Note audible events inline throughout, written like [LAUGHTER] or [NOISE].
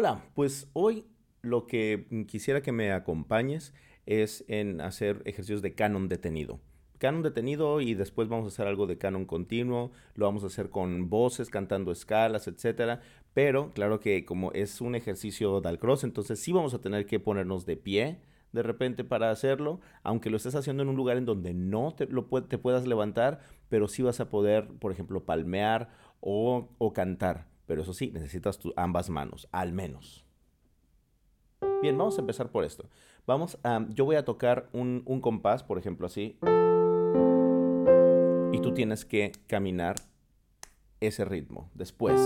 Hola, pues hoy lo que quisiera que me acompañes es en hacer ejercicios de canon detenido. Canon detenido y después vamos a hacer algo de canon continuo, lo vamos a hacer con voces, cantando escalas, etcétera. Pero claro que como es un ejercicio cross, entonces sí vamos a tener que ponernos de pie de repente para hacerlo, aunque lo estés haciendo en un lugar en donde no te, puedas levantar, pero sí vas a poder, por ejemplo, palmear o cantar. Pero eso sí, necesitas ambas manos, al menos. Bien, vamos a empezar por esto. Vamos a, yo voy a tocar un, un compás, por ejemplo, así. Y tú tienes que caminar ese ritmo. Después.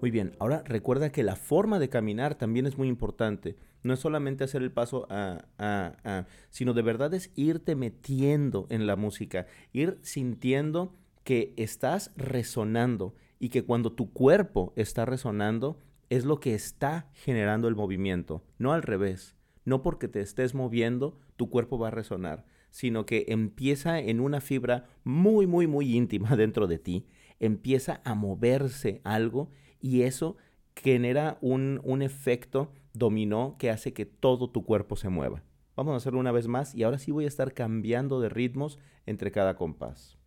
Muy bien, ahora recuerda que la forma de caminar también es muy importante. No es solamente hacer el paso a, a, a, sino de verdad es irte metiendo en la música, ir sintiendo que estás resonando y que cuando tu cuerpo está resonando es lo que está generando el movimiento, no al revés. No porque te estés moviendo, tu cuerpo va a resonar, sino que empieza en una fibra muy, muy, muy íntima [LAUGHS] dentro de ti, empieza a moverse algo y eso genera un, un efecto dominó que hace que todo tu cuerpo se mueva. Vamos a hacerlo una vez más y ahora sí voy a estar cambiando de ritmos entre cada compás.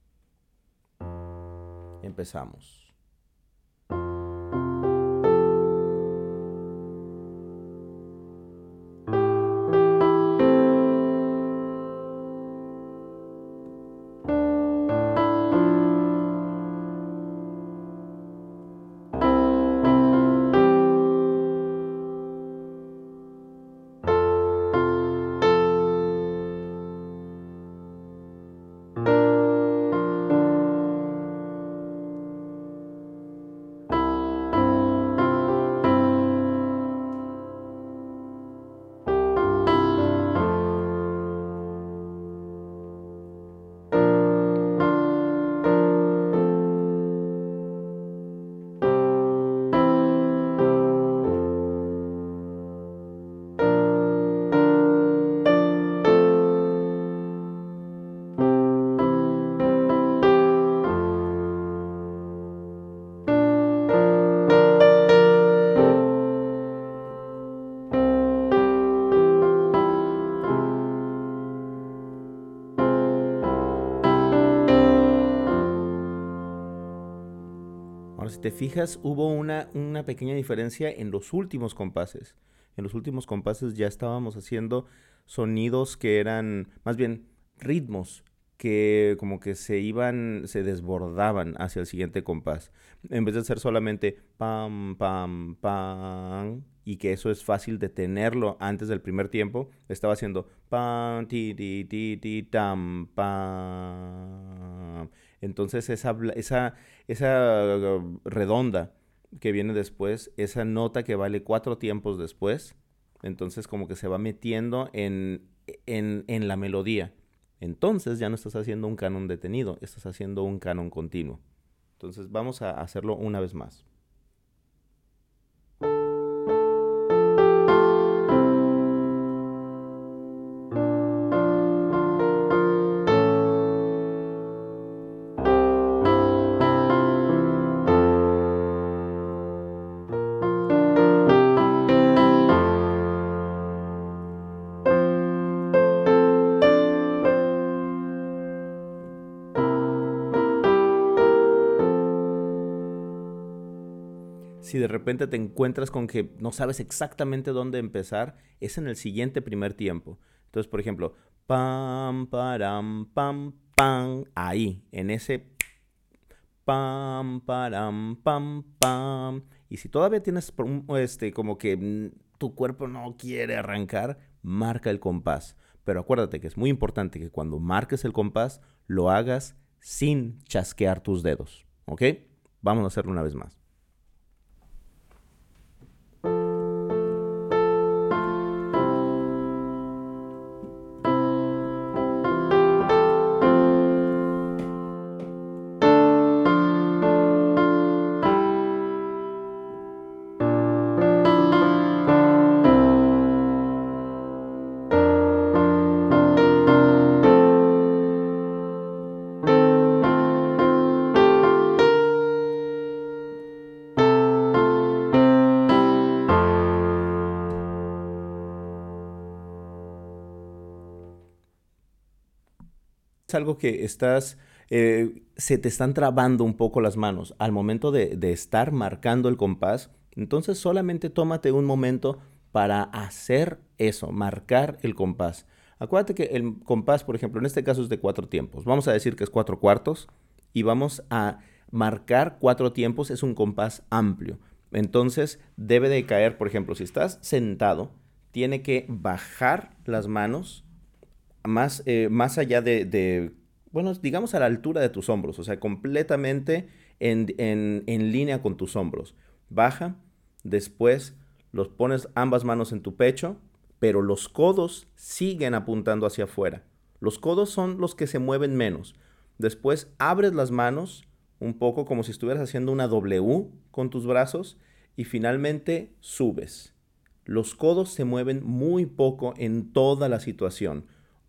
Empezamos. Te fijas, hubo una, una pequeña diferencia en los últimos compases. En los últimos compases ya estábamos haciendo sonidos que eran, más bien, ritmos que como que se iban, se desbordaban hacia el siguiente compás. En vez de ser solamente pam, pam, pam, y que eso es fácil de tenerlo antes del primer tiempo, estaba haciendo pam, ti, ti, ti, ti, tam, pam. Entonces esa, esa, esa redonda que viene después, esa nota que vale cuatro tiempos después, entonces como que se va metiendo en, en, en la melodía. Entonces ya no estás haciendo un canon detenido, estás haciendo un canon continuo. Entonces vamos a hacerlo una vez más. Si de repente te encuentras con que no sabes exactamente dónde empezar, es en el siguiente primer tiempo. Entonces, por ejemplo, pam, param, pam, pam, ahí, en ese pam, param, pam, pam. Y si todavía tienes este, como que tu cuerpo no quiere arrancar, marca el compás. Pero acuérdate que es muy importante que cuando marques el compás, lo hagas sin chasquear tus dedos. ¿Ok? Vamos a hacerlo una vez más. Algo que estás, eh, se te están trabando un poco las manos al momento de, de estar marcando el compás, entonces solamente tómate un momento para hacer eso, marcar el compás. Acuérdate que el compás, por ejemplo, en este caso es de cuatro tiempos. Vamos a decir que es cuatro cuartos y vamos a marcar cuatro tiempos. Es un compás amplio. Entonces debe de caer, por ejemplo, si estás sentado, tiene que bajar las manos más, eh, más allá de, bueno, digamos a la altura de tus hombros, o sea, completamente en, en línea con tus hombros. Baja, después los pones ambas manos en tu pecho, pero los codos siguen apuntando hacia afuera. Los codos son los que se mueven menos. Después abres las manos un poco como si estuvieras haciendo una W con tus brazos y finalmente subes. Los codos se mueven muy poco en toda la situación.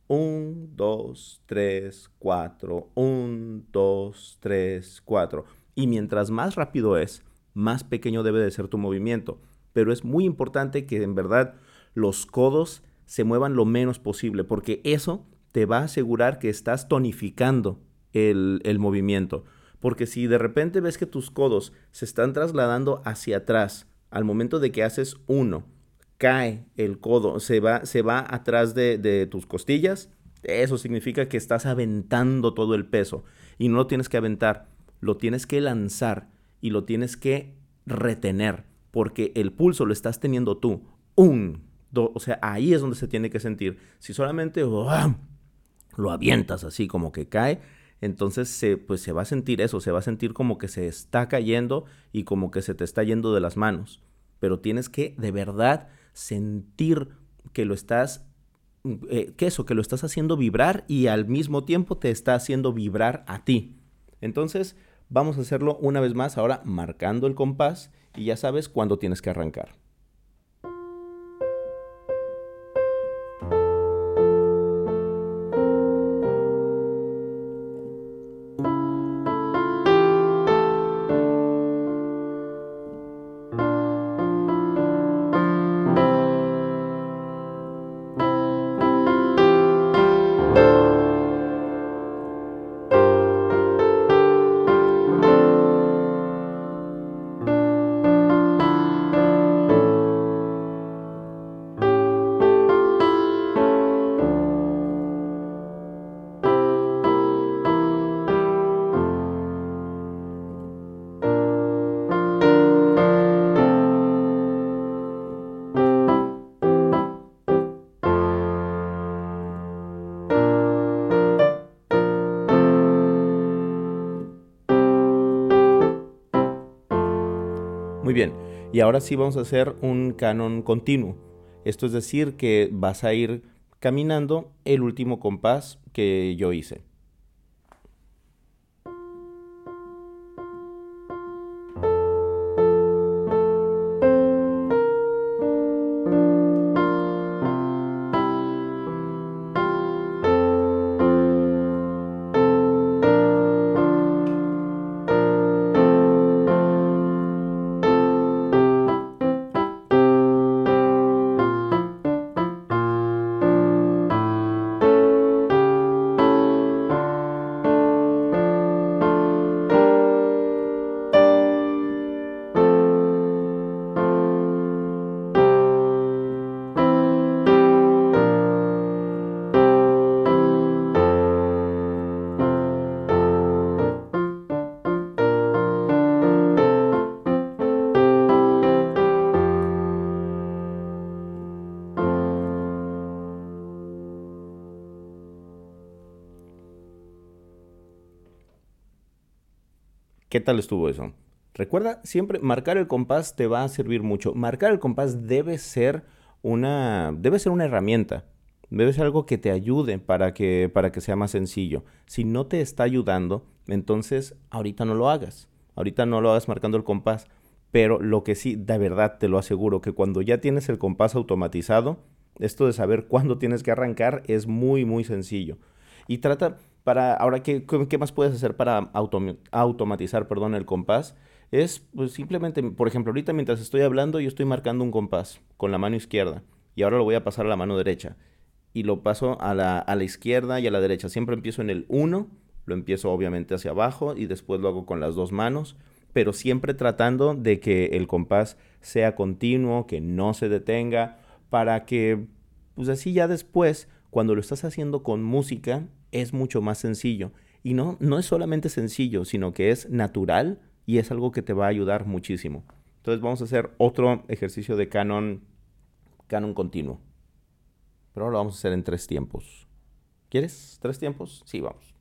Un, dos, tres, cuatro. Un, dos, tres, cuatro. Y mientras más rápido es, más pequeño debe de ser tu movimiento. Pero es muy importante que en verdad los codos se muevan lo menos posible, porque eso te va a asegurar que estás tonificando el, el movimiento. Porque si de repente ves que tus codos se están trasladando hacia atrás al momento de que haces uno, cae el codo, se va, se va atrás de, de tus costillas, eso significa que estás aventando todo el peso. Y no lo tienes que aventar, lo tienes que lanzar y lo tienes que retener, porque el pulso lo estás teniendo tú. Un, dos, o sea, ahí es donde se tiene que sentir. Si solamente lo avientas así como que cae, entonces se, pues se va a sentir eso, se va a sentir como que se está cayendo y como que se te está yendo de las manos. Pero tienes que de verdad sentir que lo estás, eh, que eso, que lo estás haciendo vibrar y al mismo tiempo te está haciendo vibrar a ti. Entonces, Vamos a hacerlo una vez más, ahora marcando el compás y ya sabes cuándo tienes que arrancar. Muy bien, y ahora sí vamos a hacer un canon continuo. Esto es decir que vas a ir caminando el último compás que yo hice. ¿Qué tal estuvo eso? Recuerda, siempre marcar el compás te va a servir mucho. Marcar el compás debe ser una, debe ser una herramienta. Debe ser algo que te ayude para que, para que sea más sencillo. Si no te está ayudando, entonces ahorita no lo hagas. Ahorita no lo hagas marcando el compás. Pero lo que sí, de verdad te lo aseguro, que cuando ya tienes el compás automatizado, esto de saber cuándo tienes que arrancar es muy, muy sencillo. Y trata, para, ahora, ¿qué, qué más puedes hacer para automatizar perdón, el compás? Es pues, simplemente, por ejemplo, ahorita mientras estoy hablando, yo estoy marcando un compás con la mano izquierda y ahora lo voy a pasar a la mano derecha. y lo paso a la, a la izquierda y a la derecha. Siempre empiezo en el 1, lo empiezo obviamente hacia abajo y después lo hago con las dos manos, pero siempre tratando de que el compás sea continuo, que no se detenga, para que, pues así ya después, cuando lo estás haciendo con música, es mucho más sencillo. Y no, no es solamente sencillo, sino que es natural y es algo que te va a ayudar muchísimo. Entonces vamos a hacer otro ejercicio de canon, canon continuo. Pero ahora lo vamos a hacer en tres tiempos. ¿Quieres tres tiempos? Sí, vamos.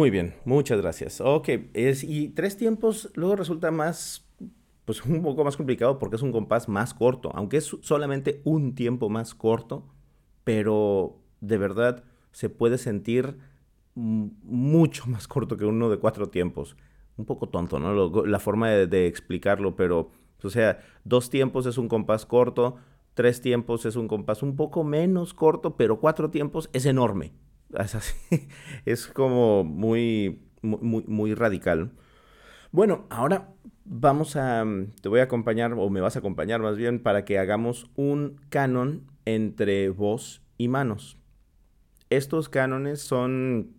Muy bien, muchas gracias. Ok, es, y tres tiempos luego resulta más, pues un poco más complicado porque es un compás más corto, aunque es solamente un tiempo más corto, pero de verdad se puede sentir mucho más corto que uno de cuatro tiempos. Un poco tonto, ¿no? la forma de, de explicarlo, pero, o sea, dos tiempos es un compás corto, tres tiempos es un compás un poco menos corto, pero cuatro tiempos es enorme. Es así. [LAUGHS] Es como muy, muy, muy radical. Bueno, ahora vamos a, te voy a acompañar, o me vas a acompañar más bien, para que hagamos un canon entre voz y manos. Estos cánones son,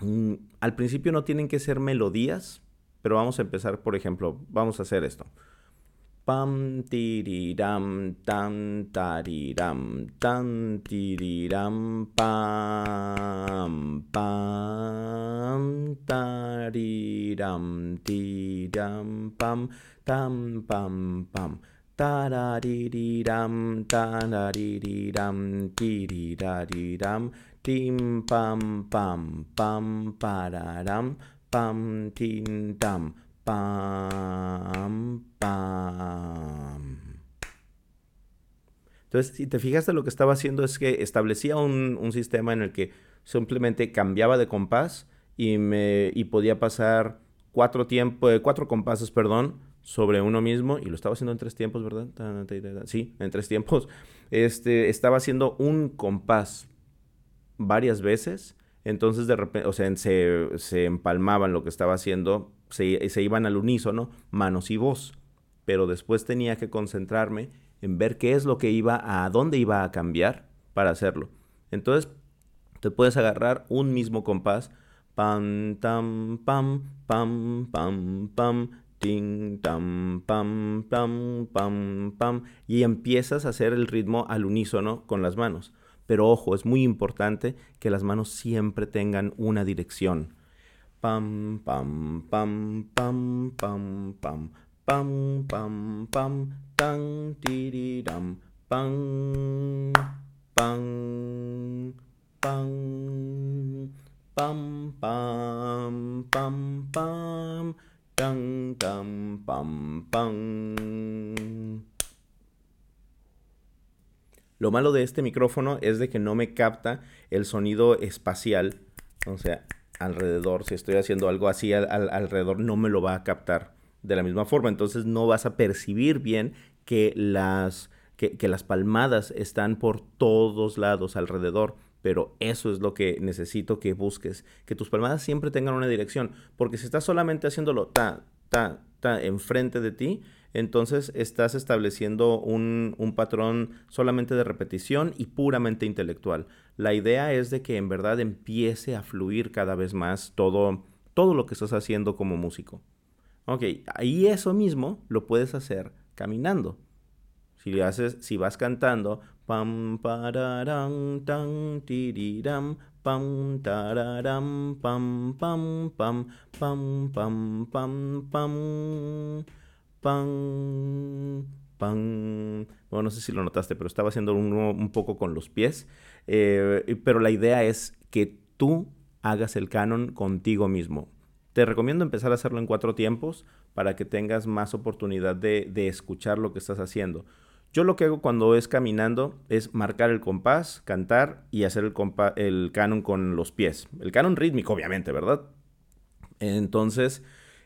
mm, al principio no tienen que ser melodías, pero vamos a empezar, por ejemplo, vamos a hacer esto. Bum dee dee dum dum da dee dum dum dee dee dum bum bum da dee dum dee dum bum dum bum bum da da dee dee dum da da dee dee dum dee dee da dee dum dim bum bum bum ba da dum bum dee dum Pam, pam. Entonces, si te fijaste, lo que estaba haciendo es que establecía un, sistema en el que simplemente cambiaba de compás y, me, y podía pasar cuatro, tiempo, eh, cuatro compases perdón, sobre uno mismo y lo estaba haciendo en tres tiempos, ¿verdad? Sí, en tres tiempos. Este, estaba haciendo un compás varias veces, entonces de repente, o sea, se, se empalmaban lo que estaba haciendo se, iban al unísono, manos y voz. Pero después tenía que concentrarme en ver qué es lo que iba, a dónde iba a cambiar para hacerlo. Entonces, te puedes agarrar un mismo compás, pam, tam, pam, pam, pam, pam, ting, tam, pam, pam, pam, pam, y empiezas a hacer el ritmo al unísono con las manos. Pero ojo, es muy importante que las manos siempre tengan una dirección pam pam pam pam pam pam pam pam pam tan tiriram pam pam pam pam pam pam pam tan tam pam pam Lo malo de este micrófono es de que no me capta el sonido espacial, o sea, alrededor, si estoy haciendo algo así alrededor, no me lo va a captar de la misma forma. Entonces no vas a percibir bien que las, que, las palmadas están por todos lados alrededor. pero eso es lo que necesito que busques, que tus palmadas siempre tengan una dirección, porque si estás solamente haciéndolo ta, ta, ta enfrente de ti, entonces estás estableciendo un, un, patrón solamente de repetición y puramente intelectual. La idea es de que en verdad empiece a fluir cada vez más todo, todo lo que estás haciendo como músico. Ok, y eso mismo lo puedes hacer caminando. Si haces, si vas cantando, pam pararam tan tiriram pam tararam pam pam pam pam pam pam pam pan, pan. Bueno, no sé si lo notaste, pero estaba haciendo un, poco con los pies. Eh, pero la idea es que tú hagas el canon contigo mismo. Te recomiendo empezar a hacerlo en cuatro tiempos para que tengas más oportunidad de, escuchar lo que estás haciendo. Yo lo que hago cuando es caminando es marcar el compás, cantar y hacer el, el canon con los pies. El canon rítmico, obviamente, ¿verdad? Entonces,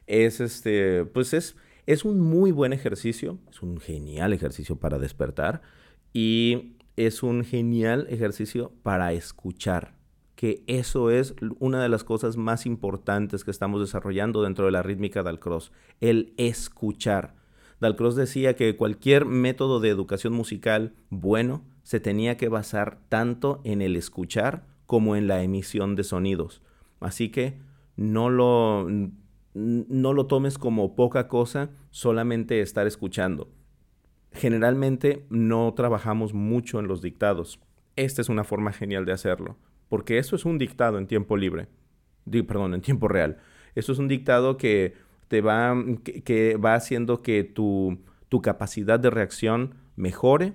es este, pues es es un muy buen ejercicio, es un genial ejercicio para despertar y es un genial ejercicio para escuchar, que eso es una de las cosas más importantes que estamos desarrollando dentro de la rítmica Dalcross, el escuchar. Dalcross decía que cualquier método de educación musical bueno se tenía que basar tanto en el escuchar como en la emisión de sonidos. Así que no lo no lo tomes como poca cosa solamente estar escuchando. Generalmente no trabajamos mucho en los dictados. Esta es una forma genial de hacerlo, porque eso es un dictado en tiempo libre. perdón, en tiempo real. Eso es un dictado que te va, que, va haciendo que tu, tu capacidad de reacción mejore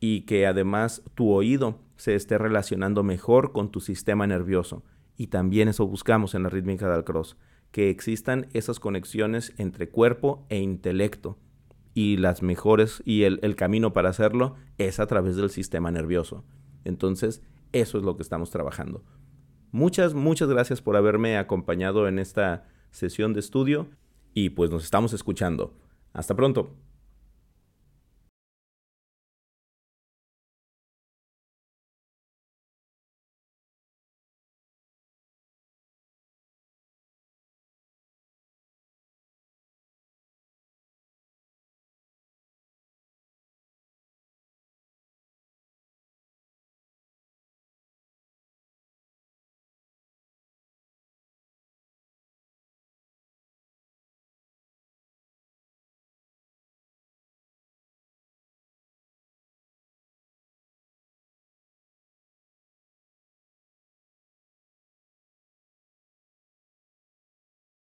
y que además tu oído se esté relacionando mejor con tu sistema nervioso. Y también eso buscamos en la rítmica del cross que existan esas conexiones entre cuerpo e intelecto. Y las mejores, y el, camino para hacerlo es a través del sistema nervioso. Entonces, eso es lo que estamos trabajando. Muchas, muchas gracias por haberme acompañado en esta sesión de estudio y pues nos estamos escuchando. Hasta pronto.